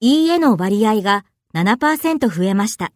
いいえの割合が7%増えました。